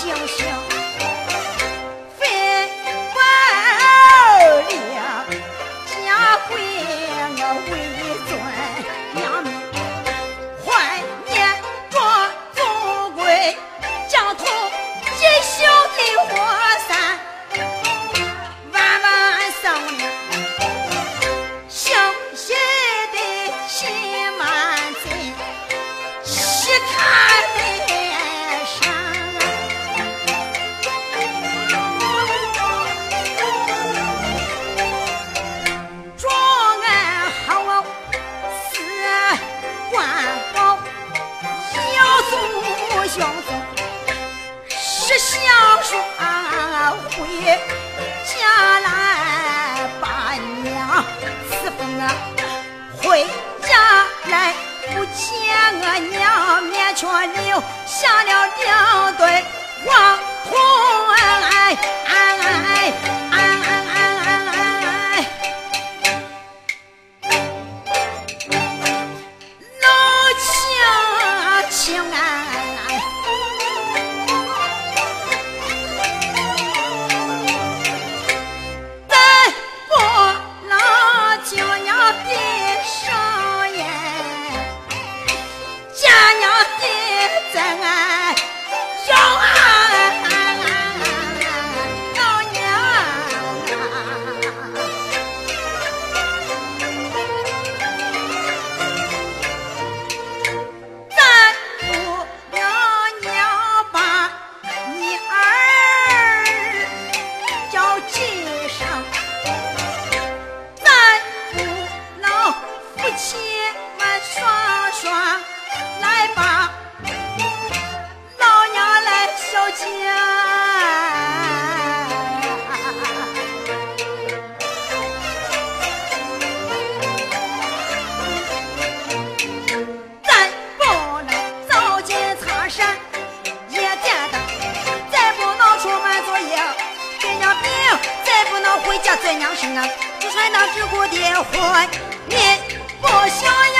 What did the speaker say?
星星是不我回家来，不见我娘，面前留下了两对黄土。洗碗刷刷来吧老娘来孝敬再不能进茶山也再不能出门做病再不能回家做娘生啊。只传那只顾爹怀念我想要。